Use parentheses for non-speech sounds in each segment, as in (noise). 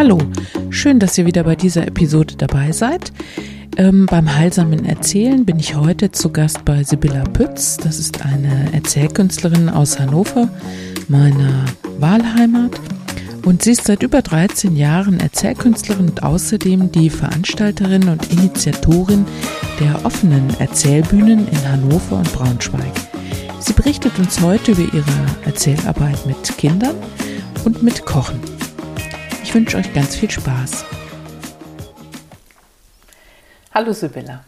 Hallo, schön, dass ihr wieder bei dieser Episode dabei seid. Ähm, beim heilsamen Erzählen bin ich heute zu Gast bei Sibylla Pütz. Das ist eine Erzählkünstlerin aus Hannover, meiner Wahlheimat. Und sie ist seit über 13 Jahren Erzählkünstlerin und außerdem die Veranstalterin und Initiatorin der offenen Erzählbühnen in Hannover und Braunschweig. Sie berichtet uns heute über ihre Erzählarbeit mit Kindern und mit Kochen. Ich wünsche euch ganz viel Spaß. Hallo Sibylla.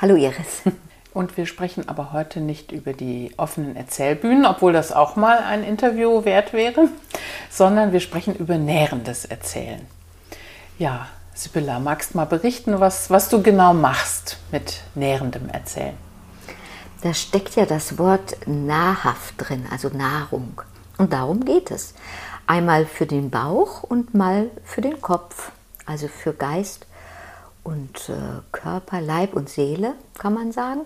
Hallo Iris. (laughs) Und wir sprechen aber heute nicht über die offenen Erzählbühnen, obwohl das auch mal ein Interview wert wäre, sondern wir sprechen über nährendes Erzählen. Ja, Sibylla, magst du mal berichten, was, was du genau machst mit nährendem Erzählen? Da steckt ja das Wort nahrhaft drin, also Nahrung. Und darum geht es. Einmal für den Bauch und mal für den Kopf, also für Geist und äh, Körper, Leib und Seele, kann man sagen.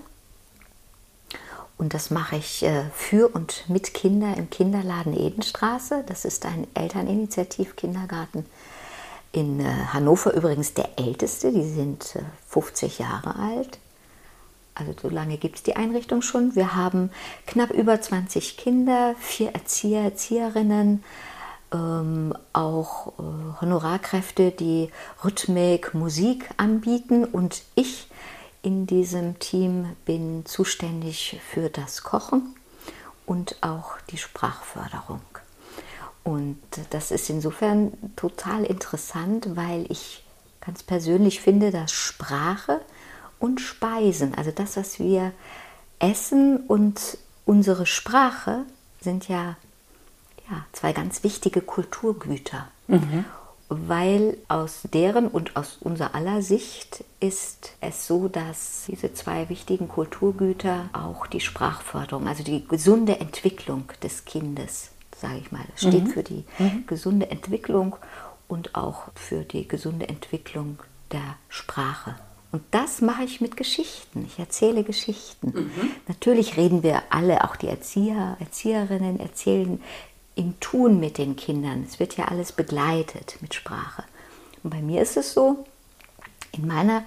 Und das mache ich äh, für und mit Kindern im Kinderladen Edenstraße. Das ist ein Elterninitiativ-Kindergarten in äh, Hannover, übrigens der älteste. Die sind 50 Jahre alt. Also so lange gibt es die Einrichtung schon. Wir haben knapp über 20 Kinder, vier Erzieher, Erzieherinnen, ähm, auch äh, Honorarkräfte, die Rhythmik, Musik anbieten und ich in diesem Team bin zuständig für das Kochen und auch die Sprachförderung. Und das ist insofern total interessant, weil ich ganz persönlich finde, dass Sprache und Speisen, also das, was wir essen und unsere Sprache sind ja ja, zwei ganz wichtige Kulturgüter. Mhm. Weil aus deren und aus unserer aller Sicht ist es so, dass diese zwei wichtigen Kulturgüter auch die Sprachförderung, also die gesunde Entwicklung des Kindes, sage ich mal, steht mhm. für die mhm. gesunde Entwicklung und auch für die gesunde Entwicklung der Sprache. Und das mache ich mit Geschichten. Ich erzähle Geschichten. Mhm. Natürlich reden wir alle, auch die Erzieher, Erzieherinnen erzählen im Tun mit den Kindern. Es wird ja alles begleitet mit Sprache. Und bei mir ist es so, in, meiner,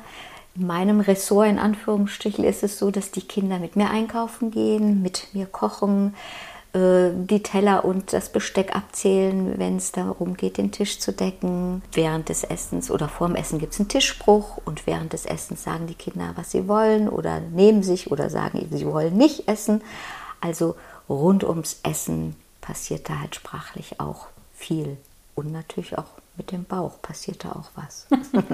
in meinem Ressort in Anführungsstrichen ist es so, dass die Kinder mit mir einkaufen gehen, mit mir kochen, äh, die Teller und das Besteck abzählen, wenn es darum geht, den Tisch zu decken. Während des Essens oder vorm Essen gibt es einen Tischspruch und während des Essens sagen die Kinder, was sie wollen oder nehmen sich oder sagen, sie wollen nicht essen. Also rund ums Essen passiert da halt sprachlich auch viel. Und natürlich auch mit dem Bauch passiert da auch was.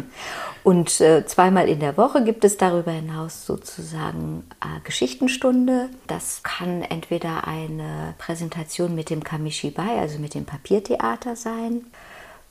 (laughs) und äh, zweimal in der Woche gibt es darüber hinaus sozusagen äh, Geschichtenstunde. Das kann entweder eine Präsentation mit dem Kamishibai, also mit dem Papiertheater sein.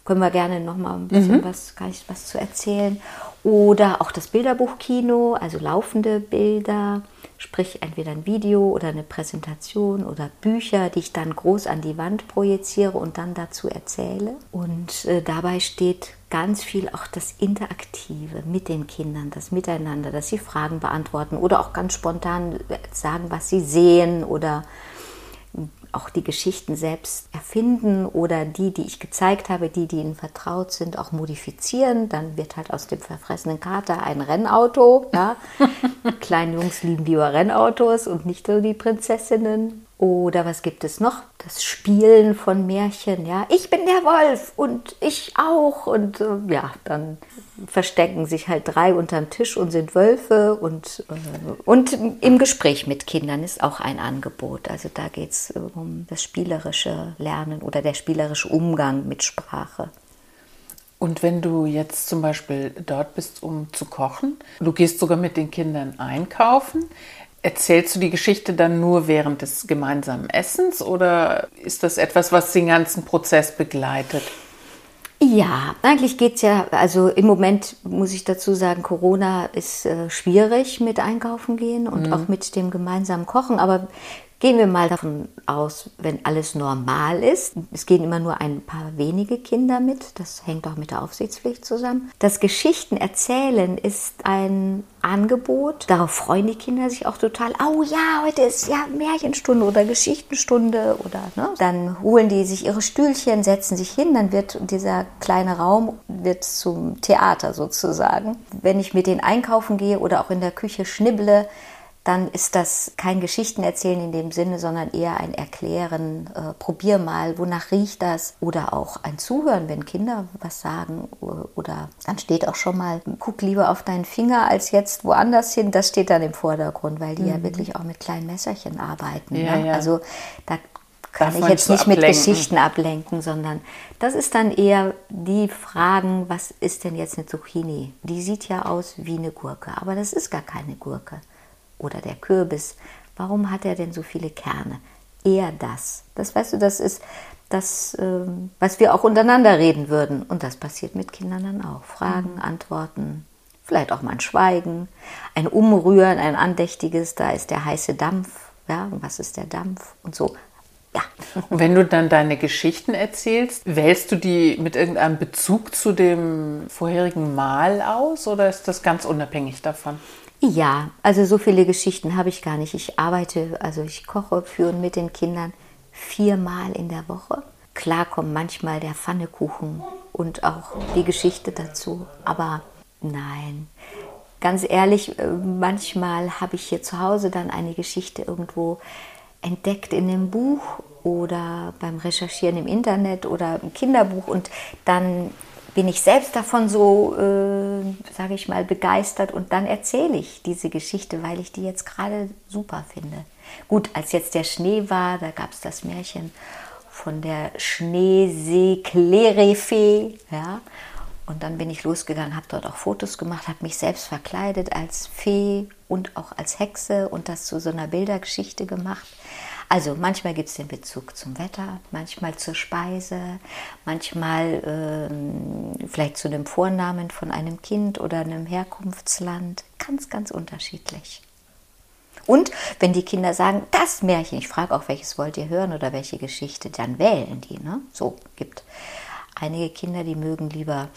Können wir gerne noch mal ein bisschen mhm. was, kann ich was zu erzählen. Oder auch das Bilderbuchkino, also laufende Bilder sprich entweder ein Video oder eine Präsentation oder Bücher, die ich dann groß an die Wand projiziere und dann dazu erzähle. Und äh, dabei steht ganz viel auch das Interaktive mit den Kindern, das Miteinander, dass sie Fragen beantworten oder auch ganz spontan sagen, was sie sehen oder auch die Geschichten selbst erfinden oder die, die ich gezeigt habe, die, die ihnen vertraut sind, auch modifizieren. Dann wird halt aus dem verfressenen Kater ein Rennauto. Ja? (laughs) Kleine Jungs lieben lieber Rennautos und nicht so die Prinzessinnen. Oder was gibt es noch? Das Spielen von Märchen, ja. Ich bin der Wolf und ich auch. Und äh, ja, dann verstecken sich halt drei unterm Tisch und sind Wölfe. Und, äh, und im Gespräch mit Kindern ist auch ein Angebot. Also da geht es um das spielerische Lernen oder der spielerische Umgang mit Sprache. Und wenn du jetzt zum Beispiel dort bist, um zu kochen, du gehst sogar mit den Kindern einkaufen, Erzählst du die Geschichte dann nur während des gemeinsamen Essens oder ist das etwas, was den ganzen Prozess begleitet? Ja, eigentlich geht es ja, also im Moment muss ich dazu sagen, Corona ist äh, schwierig mit Einkaufen gehen und mhm. auch mit dem gemeinsamen Kochen, aber Gehen wir mal davon aus, wenn alles normal ist. Es gehen immer nur ein paar wenige Kinder mit. Das hängt auch mit der Aufsichtspflicht zusammen. Das Geschichten erzählen ist ein Angebot. Darauf freuen die Kinder sich auch total. Oh ja, heute ist ja Märchenstunde oder Geschichtenstunde oder ne? dann holen die sich ihre Stühlchen, setzen sich hin, dann wird dieser kleine Raum wird zum Theater sozusagen. Wenn ich mit denen einkaufen gehe oder auch in der Küche schnibble, dann ist das kein Geschichtenerzählen in dem Sinne, sondern eher ein Erklären, äh, probier mal, wonach riecht das? Oder auch ein Zuhören, wenn Kinder was sagen. Oder dann steht auch schon mal, guck lieber auf deinen Finger als jetzt woanders hin. Das steht dann im Vordergrund, weil die mhm. ja wirklich auch mit kleinen Messerchen arbeiten. Ja, ne? ja. Also da kann Darf ich jetzt nicht ablenken. mit Geschichten ablenken, sondern das ist dann eher die Fragen, was ist denn jetzt eine Zucchini? Die sieht ja aus wie eine Gurke, aber das ist gar keine Gurke oder der Kürbis, warum hat er denn so viele Kerne? Eher das. Das weißt du, das ist das, ähm, was wir auch untereinander reden würden. Und das passiert mit Kindern dann auch. Fragen, mhm. Antworten, vielleicht auch mal ein Schweigen, ein Umrühren, ein andächtiges, da ist der heiße Dampf. Ja, was ist der Dampf? Und so. Ja. Und wenn du dann deine Geschichten erzählst, wählst du die mit irgendeinem Bezug zu dem vorherigen Mal aus oder ist das ganz unabhängig davon? Ja, also so viele Geschichten habe ich gar nicht. Ich arbeite, also ich koche für und mit den Kindern viermal in der Woche. Klar kommt manchmal der Pfannekuchen und auch die Geschichte dazu, aber nein. Ganz ehrlich, äh, manchmal habe ich hier zu Hause dann eine Geschichte irgendwo entdeckt in einem Buch oder beim Recherchieren im Internet oder im Kinderbuch und dann bin ich selbst davon so, äh, sage ich mal, begeistert und dann erzähle ich diese Geschichte, weil ich die jetzt gerade super finde. Gut, als jetzt der Schnee war, da gab es das Märchen von der Schneesee-Klerefee, ja. Und dann bin ich losgegangen, habe dort auch Fotos gemacht, habe mich selbst verkleidet als Fee und auch als Hexe und das zu so einer Bildergeschichte gemacht. Also manchmal gibt es den Bezug zum Wetter, manchmal zur Speise, manchmal ähm, vielleicht zu dem Vornamen von einem Kind oder einem Herkunftsland. Ganz, ganz unterschiedlich. Und wenn die Kinder sagen, das Märchen, ich frage auch, welches wollt ihr hören oder welche Geschichte, dann wählen die. Ne? So gibt einige Kinder, die mögen lieber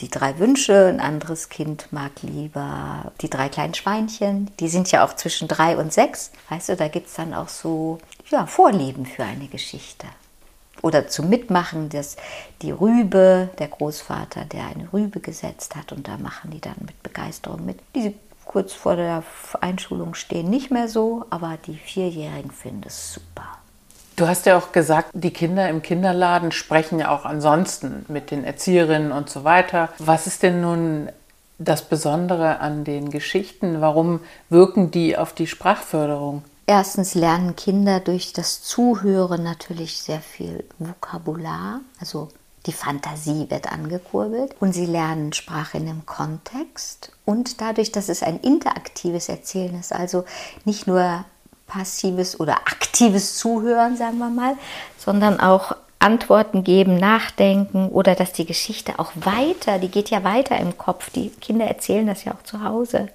die drei Wünsche, ein anderes Kind mag lieber die drei kleinen Schweinchen. Die sind ja auch zwischen drei und sechs. Weißt du, da gibt es dann auch so ja, Vorlieben für eine Geschichte. Oder zum Mitmachen, dass die Rübe, der Großvater, der eine Rübe gesetzt hat, und da machen die dann mit Begeisterung mit. Die kurz vor der Einschulung stehen nicht mehr so, aber die Vierjährigen finden es super. Du hast ja auch gesagt, die Kinder im Kinderladen sprechen ja auch ansonsten mit den Erzieherinnen und so weiter. Was ist denn nun das Besondere an den Geschichten? Warum wirken die auf die Sprachförderung? Erstens lernen Kinder durch das Zuhören natürlich sehr viel Vokabular, also die Fantasie wird angekurbelt und sie lernen Sprache in einem Kontext und dadurch, dass es ein interaktives Erzählen ist, also nicht nur passives oder aktives Zuhören, sagen wir mal, sondern auch Antworten geben, nachdenken oder dass die Geschichte auch weiter, die geht ja weiter im Kopf, die Kinder erzählen das ja auch zu Hause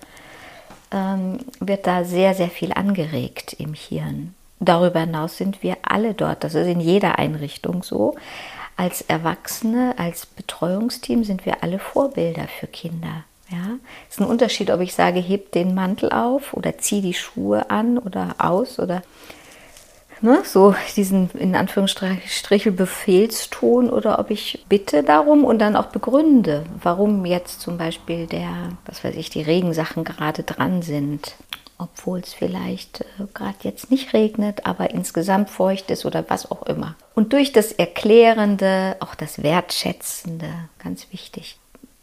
ähm, wird da sehr, sehr viel angeregt im Hirn. Darüber hinaus sind wir alle dort, das ist in jeder Einrichtung so. Als Erwachsene, als Betreuungsteam sind wir alle Vorbilder für Kinder. Ja, es ist ein Unterschied, ob ich sage, heb den Mantel auf oder zieh die Schuhe an oder aus oder ne, so diesen in Anführungsstrichen Befehlston oder ob ich bitte darum und dann auch begründe, warum jetzt zum Beispiel der, was weiß ich, die Regensachen gerade dran sind. Obwohl es vielleicht äh, gerade jetzt nicht regnet, aber insgesamt feucht ist oder was auch immer. Und durch das Erklärende, auch das Wertschätzende, ganz wichtig,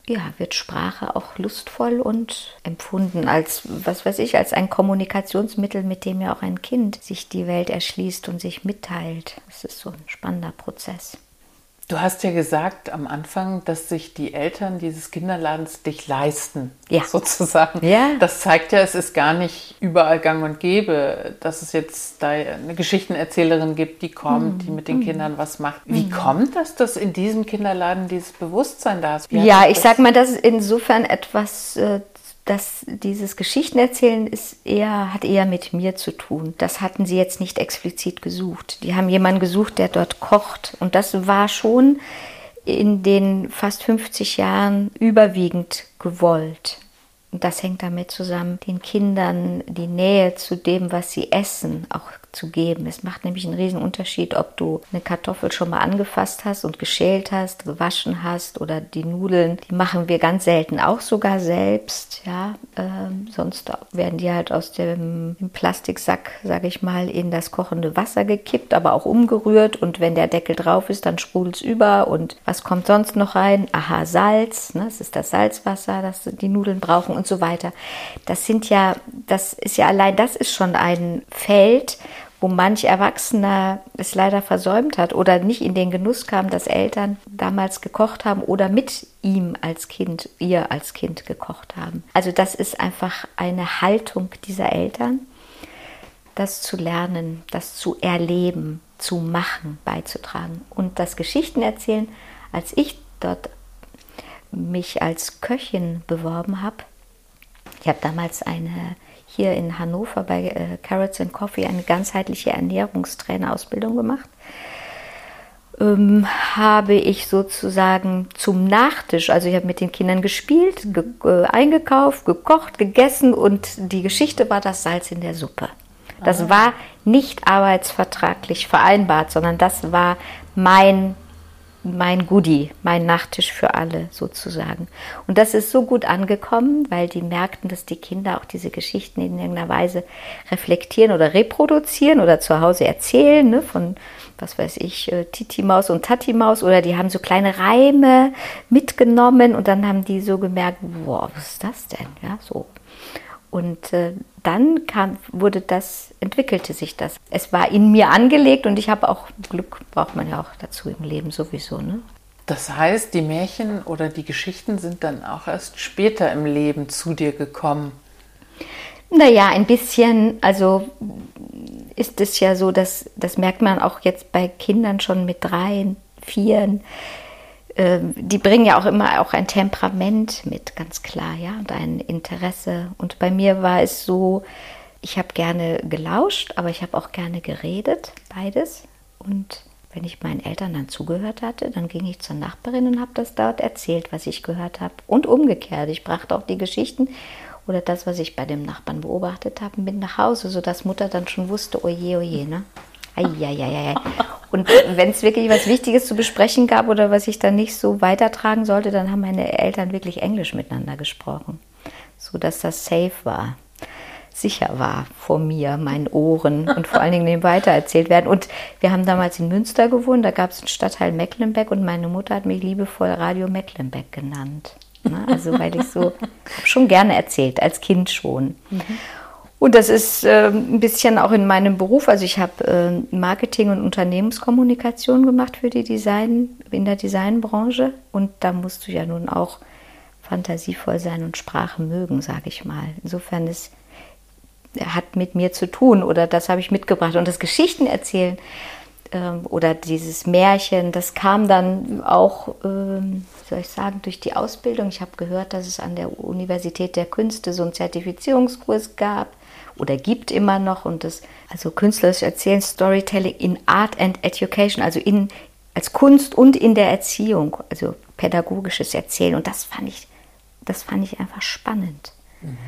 ja, wird Sprache auch lustvoll und empfunden als, was weiß ich, als ein Kommunikationsmittel, mit dem ja auch ein Kind sich die Welt erschließt und sich mitteilt. Das ist so ein spannender Prozess. Du hast ja gesagt am Anfang, dass sich die Eltern dieses Kinderladens dich leisten, ja. sozusagen. Ja. Das zeigt ja, es ist gar nicht überall gang und gäbe, dass es jetzt da eine Geschichtenerzählerin gibt, die kommt, mhm. die mit den mhm. Kindern was macht. Wie mhm. kommt das, dass in diesem Kinderladen dieses Bewusstsein da ist? ja, ich sag mal, das ist insofern etwas äh, das, dieses Geschichtenerzählen ist eher, hat eher mit mir zu tun. Das hatten sie jetzt nicht explizit gesucht. Die haben jemanden gesucht, der dort kocht. Und das war schon in den fast 50 Jahren überwiegend gewollt. Und das hängt damit zusammen, den Kindern die Nähe zu dem, was sie essen, auch zu geben. Es macht nämlich einen riesen Unterschied, ob du eine Kartoffel schon mal angefasst hast und geschält hast, gewaschen hast oder die Nudeln. Die machen wir ganz selten auch sogar selbst. Ja, ähm, sonst werden die halt aus dem Plastiksack, sage ich mal, in das kochende Wasser gekippt, aber auch umgerührt. Und wenn der Deckel drauf ist, dann sprudelt es über. Und was kommt sonst noch rein? Aha, Salz. Ne? Das ist das Salzwasser, das die Nudeln brauchen und so weiter. Das sind ja, das ist ja allein, das ist schon ein Feld, wo manch Erwachsener es leider versäumt hat oder nicht in den Genuss kam, dass Eltern damals gekocht haben oder mit ihm als Kind, ihr als Kind gekocht haben. Also das ist einfach eine Haltung dieser Eltern, das zu lernen, das zu erleben, zu machen, beizutragen. Und das Geschichten erzählen, als ich dort mich als Köchin beworben habe, ich habe damals eine hier in Hannover bei äh, Carrots and Coffee eine ganzheitliche Ernährungstrainerausbildung gemacht. Ähm, habe ich sozusagen zum Nachtisch, also ich habe mit den Kindern gespielt, ge äh, eingekauft, gekocht, gegessen und die Geschichte war das Salz in der Suppe. Das ah. war nicht arbeitsvertraglich vereinbart, sondern das war mein mein Goodie, mein Nachtisch für alle sozusagen. Und das ist so gut angekommen, weil die merkten, dass die Kinder auch diese Geschichten in irgendeiner Weise reflektieren oder reproduzieren oder zu Hause erzählen, ne, von was weiß ich, äh, Titi Maus und Tati Maus oder die haben so kleine Reime mitgenommen und dann haben die so gemerkt, wow, was ist das denn? Ja, so. Und äh, dann kam, wurde das, entwickelte sich das. Es war in mir angelegt und ich habe auch Glück, braucht man ja auch dazu im Leben sowieso. Ne? Das heißt, die Märchen oder die Geschichten sind dann auch erst später im Leben zu dir gekommen. Naja, ein bisschen, also ist es ja so, dass das merkt man auch jetzt bei Kindern schon mit dreien, vieren ähm, die bringen ja auch immer auch ein Temperament mit, ganz klar, ja, und ein Interesse. Und bei mir war es so, ich habe gerne gelauscht, aber ich habe auch gerne geredet, beides. Und wenn ich meinen Eltern dann zugehört hatte, dann ging ich zur Nachbarin und habe das dort erzählt, was ich gehört habe. Und umgekehrt, ich brachte auch die Geschichten oder das, was ich bei dem Nachbarn beobachtet habe, mit nach Hause, sodass Mutter dann schon wusste, oje, oje, ne? Eieieiei. Und wenn es wirklich was Wichtiges zu besprechen gab oder was ich dann nicht so weitertragen sollte, dann haben meine Eltern wirklich Englisch miteinander gesprochen, so dass das safe war, sicher war vor mir, meinen Ohren und vor allen Dingen dem weitererzählt werden. Und wir haben damals in Münster gewohnt, da gab es einen Stadtteil Mecklenbeck und meine Mutter hat mich liebevoll Radio Mecklenbeck genannt. Ne? Also weil ich so schon gerne erzählt, als Kind schon. Mhm. Und das ist äh, ein bisschen auch in meinem Beruf. Also ich habe äh, Marketing und Unternehmenskommunikation gemacht für die Design, in der Designbranche. Und da musst du ja nun auch fantasievoll sein und Sprache mögen, sage ich mal. Insofern ist hat mit mir zu tun oder das habe ich mitgebracht. Und das Geschichten erzählen äh, oder dieses Märchen, das kam dann auch, äh, wie soll ich sagen, durch die Ausbildung. Ich habe gehört, dass es an der Universität der Künste so einen Zertifizierungskurs gab oder gibt immer noch und das also künstlerisch erzählen Storytelling in Art and Education, also in als Kunst und in der Erziehung, also pädagogisches Erzählen und das fand ich das fand ich einfach spannend. Mhm.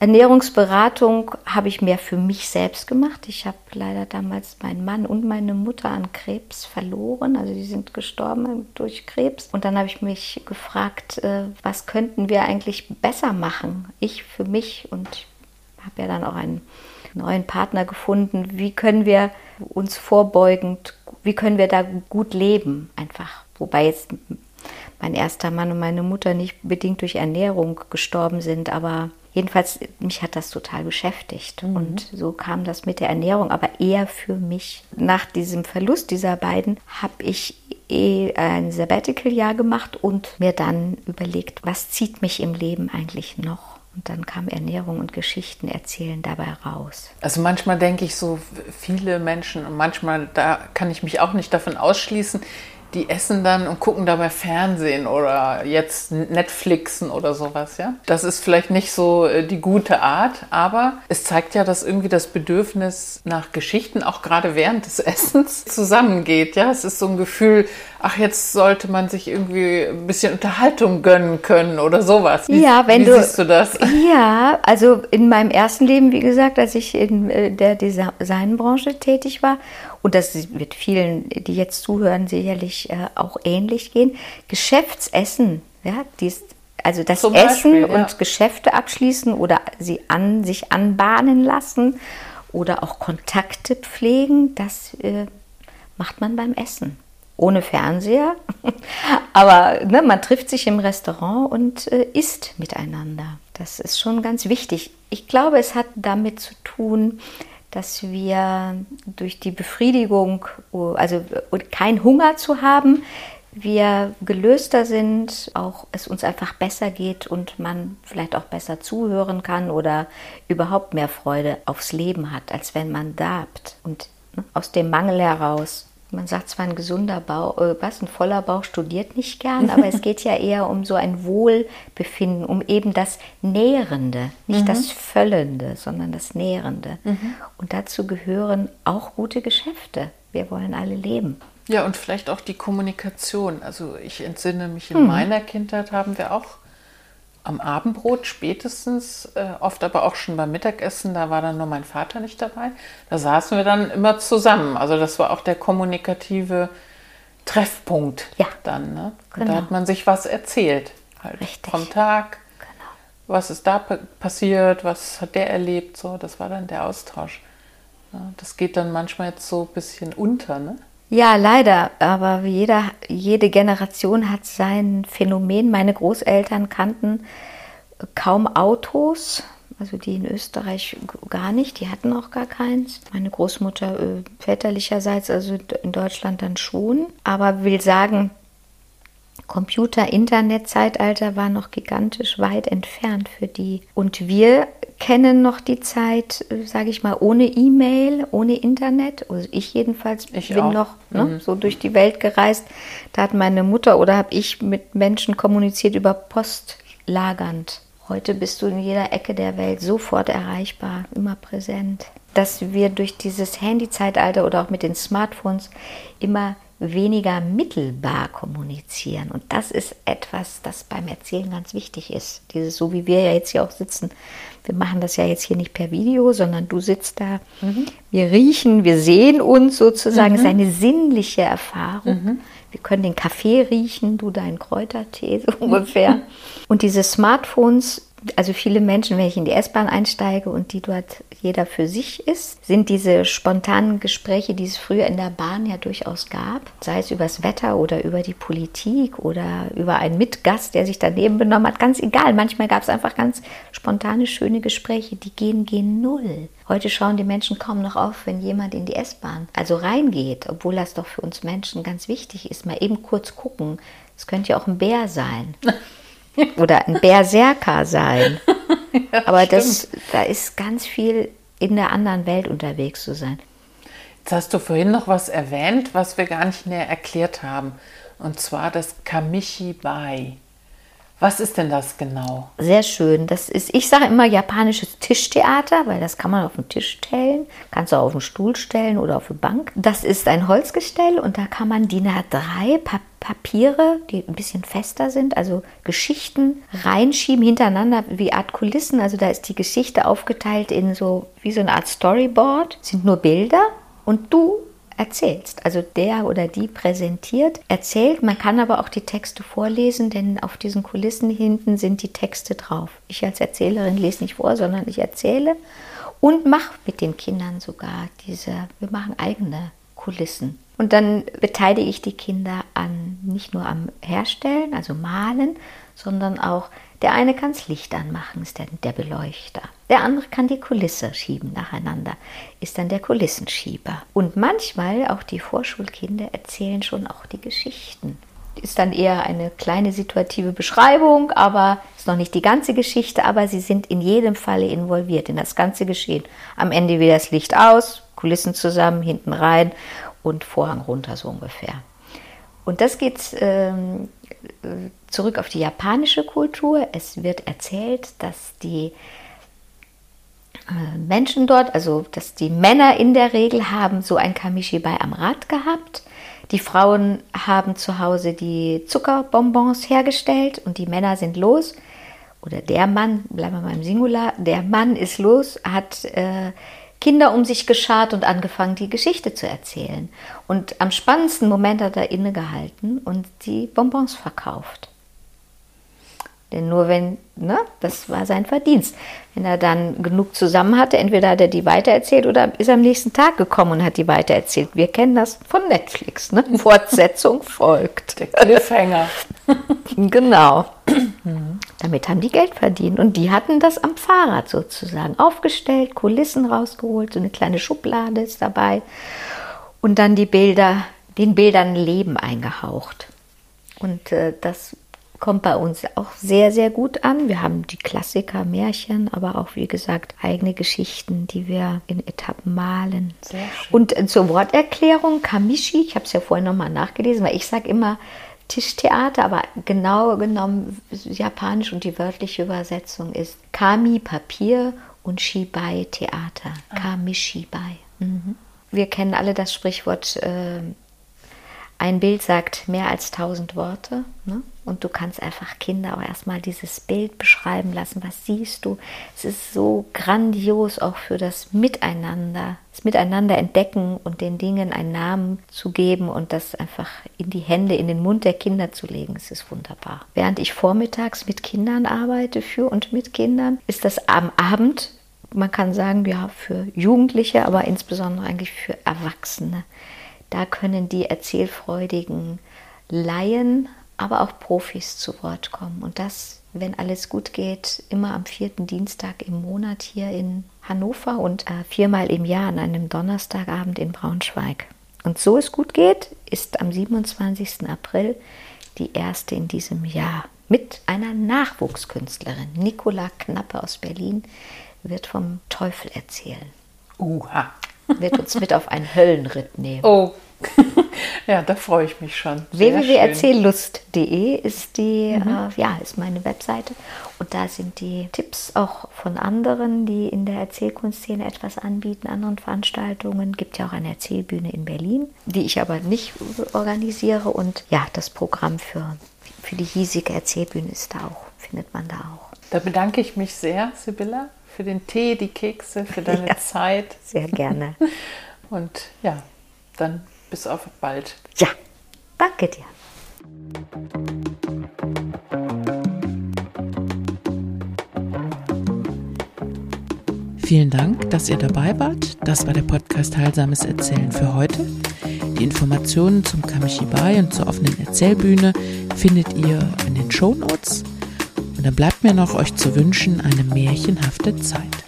Ernährungsberatung habe ich mehr für mich selbst gemacht. Ich habe leider damals meinen Mann und meine Mutter an Krebs verloren. Also die sind gestorben durch Krebs. Und dann habe ich mich gefragt, äh, was könnten wir eigentlich besser machen? Ich für mich und habe ja dann auch einen neuen Partner gefunden. Wie können wir uns vorbeugend, wie können wir da gut leben einfach? Wobei jetzt mein erster Mann und meine Mutter nicht bedingt durch Ernährung gestorben sind, aber jedenfalls mich hat das total beschäftigt. Mhm. Und so kam das mit der Ernährung, aber eher für mich. Nach diesem Verlust dieser beiden habe ich eh ein Sabbatical-Jahr gemacht und mir dann überlegt, was zieht mich im Leben eigentlich noch? Und dann kam Ernährung und Geschichten erzählen dabei raus. Also manchmal denke ich so, viele Menschen, und manchmal, da kann ich mich auch nicht davon ausschließen, die essen dann und gucken dabei Fernsehen oder jetzt Netflixen oder sowas, ja. Das ist vielleicht nicht so äh, die gute Art, aber es zeigt ja, dass irgendwie das Bedürfnis nach Geschichten auch gerade während des Essens (laughs) zusammengeht, ja. Es ist so ein Gefühl, ach, jetzt sollte man sich irgendwie ein bisschen Unterhaltung gönnen können oder sowas. Wie, ja, wenn wie du, siehst du das? (laughs) Ja, also in meinem ersten Leben, wie gesagt, als ich in äh, der Designbranche tätig war und das wird vielen, die jetzt zuhören, sicherlich äh, auch ähnlich gehen. Geschäftsessen, ja, dies, also das Zum Essen Beispiel, ja. und Geschäfte abschließen oder sie an sich anbahnen lassen oder auch Kontakte pflegen, das äh, macht man beim Essen. Ohne Fernseher, (laughs) aber ne, man trifft sich im Restaurant und äh, isst miteinander. Das ist schon ganz wichtig. Ich glaube, es hat damit zu tun, dass wir durch die Befriedigung, also kein Hunger zu haben, wir gelöster sind, auch es uns einfach besser geht und man vielleicht auch besser zuhören kann oder überhaupt mehr Freude aufs Leben hat, als wenn man darbt. Und ne, aus dem Mangel heraus man sagt zwar ein gesunder Bauch, äh, was, ein voller Bauch studiert nicht gern, aber es (laughs) geht ja eher um so ein Wohlbefinden, um eben das Nährende, nicht mhm. das Völlende, sondern das Nährende. Mhm. Und dazu gehören auch gute Geschäfte. Wir wollen alle leben. Ja, und vielleicht auch die Kommunikation. Also ich entsinne mich, in mhm. meiner Kindheit haben wir auch am Abendbrot spätestens, äh, oft aber auch schon beim Mittagessen, da war dann nur mein Vater nicht dabei. Da saßen wir dann immer zusammen. Also das war auch der kommunikative Treffpunkt ja, dann. Ne? Genau. Da hat man sich was erzählt. Halt Richtig. Vom Tag. Genau. Was ist da passiert? Was hat der erlebt? So, das war dann der Austausch. Ja, das geht dann manchmal jetzt so ein bisschen unter, ne? Ja, leider. Aber jeder, jede Generation hat sein Phänomen. Meine Großeltern kannten kaum Autos, also die in Österreich gar nicht, die hatten auch gar keins. Meine Großmutter äh, väterlicherseits, also in Deutschland dann schon. Aber will sagen, Computer, Internet, Zeitalter war noch gigantisch weit entfernt für die. Und wir kennen noch die Zeit, äh, sage ich mal, ohne E-Mail, ohne Internet. Also ich jedenfalls ich bin auch. noch ne, mhm. so durch die Welt gereist. Da hat meine Mutter oder habe ich mit Menschen kommuniziert über Post lagernd. Heute bist du in jeder Ecke der Welt sofort erreichbar, immer präsent. Dass wir durch dieses Handy-Zeitalter oder auch mit den Smartphones immer weniger mittelbar kommunizieren. Und das ist etwas, das beim Erzählen ganz wichtig ist. Dieses, so wie wir ja jetzt hier auch sitzen. Wir machen das ja jetzt hier nicht per Video, sondern du sitzt da. Mhm. Wir riechen, wir sehen uns sozusagen. Mhm. Es ist eine sinnliche Erfahrung. Mhm. Wir können den Kaffee riechen, du deinen Kräutertee so ungefähr. (laughs) Und diese Smartphones also viele Menschen, wenn ich in die S-Bahn einsteige und die dort jeder für sich ist, sind diese spontanen Gespräche, die es früher in der Bahn ja durchaus gab, sei es über das Wetter oder über die Politik oder über einen Mitgast, der sich daneben benommen hat, ganz egal. Manchmal gab es einfach ganz spontane, schöne Gespräche, die gehen gen Null. Heute schauen die Menschen kaum noch auf, wenn jemand in die S-Bahn also reingeht, obwohl das doch für uns Menschen ganz wichtig ist, mal eben kurz gucken. Es könnte ja auch ein Bär sein. (laughs) (laughs) oder ein Berserker sein. (laughs) ja, Aber das, da ist ganz viel in der anderen Welt unterwegs zu sein. Jetzt hast du vorhin noch was erwähnt, was wir gar nicht näher erklärt haben. Und zwar das Kamishibai. Was ist denn das genau? Sehr schön. Das ist, ich sage immer japanisches Tischtheater, weil das kann man auf den Tisch stellen, kannst du auf den Stuhl stellen oder auf eine Bank. Das ist ein Holzgestell und da kann man DIN A3 Papiere, die ein bisschen fester sind, also Geschichten reinschieben hintereinander wie Art Kulissen. Also da ist die Geschichte aufgeteilt in so wie so eine Art Storyboard, sind nur Bilder und du erzählst. Also der oder die präsentiert, erzählt. Man kann aber auch die Texte vorlesen, denn auf diesen Kulissen hinten sind die Texte drauf. Ich als Erzählerin lese nicht vor, sondern ich erzähle und mache mit den Kindern sogar diese, wir machen eigene Kulissen. Und dann beteilige ich die Kinder an nicht nur am Herstellen, also Malen, sondern auch der eine kann das Licht anmachen, ist der, der Beleuchter. Der andere kann die Kulisse schieben nacheinander, ist dann der Kulissenschieber. Und manchmal, auch die Vorschulkinder erzählen schon auch die Geschichten. Ist dann eher eine kleine situative Beschreibung, aber ist noch nicht die ganze Geschichte, aber sie sind in jedem Falle involviert in das ganze Geschehen. Am Ende wieder das Licht aus, Kulissen zusammen, hinten rein und Vorhang runter so ungefähr. Und das geht ähm, zurück auf die japanische Kultur. Es wird erzählt, dass die äh, Menschen dort, also dass die Männer in der Regel haben so ein Kamishibai am Rad gehabt. Die Frauen haben zu Hause die Zuckerbonbons hergestellt und die Männer sind los. Oder der Mann, bleiben wir mal im Singular, der Mann ist los, hat äh, Kinder um sich geschart und angefangen, die Geschichte zu erzählen. Und am spannendsten Moment hat er innegehalten und die Bonbons verkauft. Denn nur wenn, ne, das war sein Verdienst. Wenn er dann genug zusammen hatte, entweder hat er die weitererzählt oder ist am nächsten Tag gekommen und hat die weitererzählt. Wir kennen das von Netflix, ne? (laughs) Fortsetzung folgt. Der Cliffhanger. (laughs) genau. Damit haben die Geld verdient. Und die hatten das am Fahrrad sozusagen aufgestellt, Kulissen rausgeholt, so eine kleine Schublade ist dabei. Und dann die Bilder, den Bildern Leben eingehaucht. Und äh, das kommt bei uns auch sehr, sehr gut an. Wir haben die Klassiker, Märchen, aber auch, wie gesagt, eigene Geschichten, die wir in Etappen malen. Und äh, zur Worterklärung, Kamishi, ich habe es ja vorhin nochmal nachgelesen, weil ich sage immer Tischtheater, aber genau genommen japanisch und die wörtliche Übersetzung ist Kami, Papier und Shibai, Theater. Ah. Kamishibai. Mhm. Wir kennen alle das Sprichwort, äh, ein Bild sagt mehr als tausend Worte. Ne? Und du kannst einfach Kinder auch erstmal dieses Bild beschreiben lassen. Was siehst du? Es ist so grandios auch für das Miteinander, das Miteinander entdecken und den Dingen einen Namen zu geben und das einfach in die Hände, in den Mund der Kinder zu legen. Es ist wunderbar. Während ich vormittags mit Kindern arbeite, für und mit Kindern, ist das am Abend man kann sagen, ja, für Jugendliche, aber insbesondere eigentlich für Erwachsene. Da können die erzählfreudigen Laien aber auch Profis zu Wort kommen. Und das, wenn alles gut geht, immer am vierten Dienstag im Monat hier in Hannover und äh, viermal im Jahr an einem Donnerstagabend in Braunschweig. Und so es gut geht, ist am 27. April die erste in diesem Jahr mit einer Nachwuchskünstlerin. Nicola Knappe aus Berlin wird vom Teufel erzählen. Uha. Wird uns mit auf einen Höllenritt nehmen. Oh (laughs) ja, da freue ich mich schon. www.erzähllust.de ist die, mhm. äh, ja, ist meine Webseite und da sind die Tipps auch von anderen, die in der Erzählkunstszene etwas anbieten, anderen Veranstaltungen. Gibt ja auch eine Erzählbühne in Berlin, die ich aber nicht organisiere und ja, das Programm für, für die hiesige Erzählbühne ist da auch, findet man da auch. Da bedanke ich mich sehr, Sibylla, für den Tee, die Kekse, für deine (laughs) ja, Zeit. Sehr gerne. (laughs) und ja, dann bis auf bald. Ja, danke dir. Vielen Dank, dass ihr dabei wart. Das war der Podcast Heilsames Erzählen für heute. Die Informationen zum Kamishibai und zur offenen Erzählbühne findet ihr in den Show Notes. Und dann bleibt mir noch euch zu wünschen eine märchenhafte Zeit.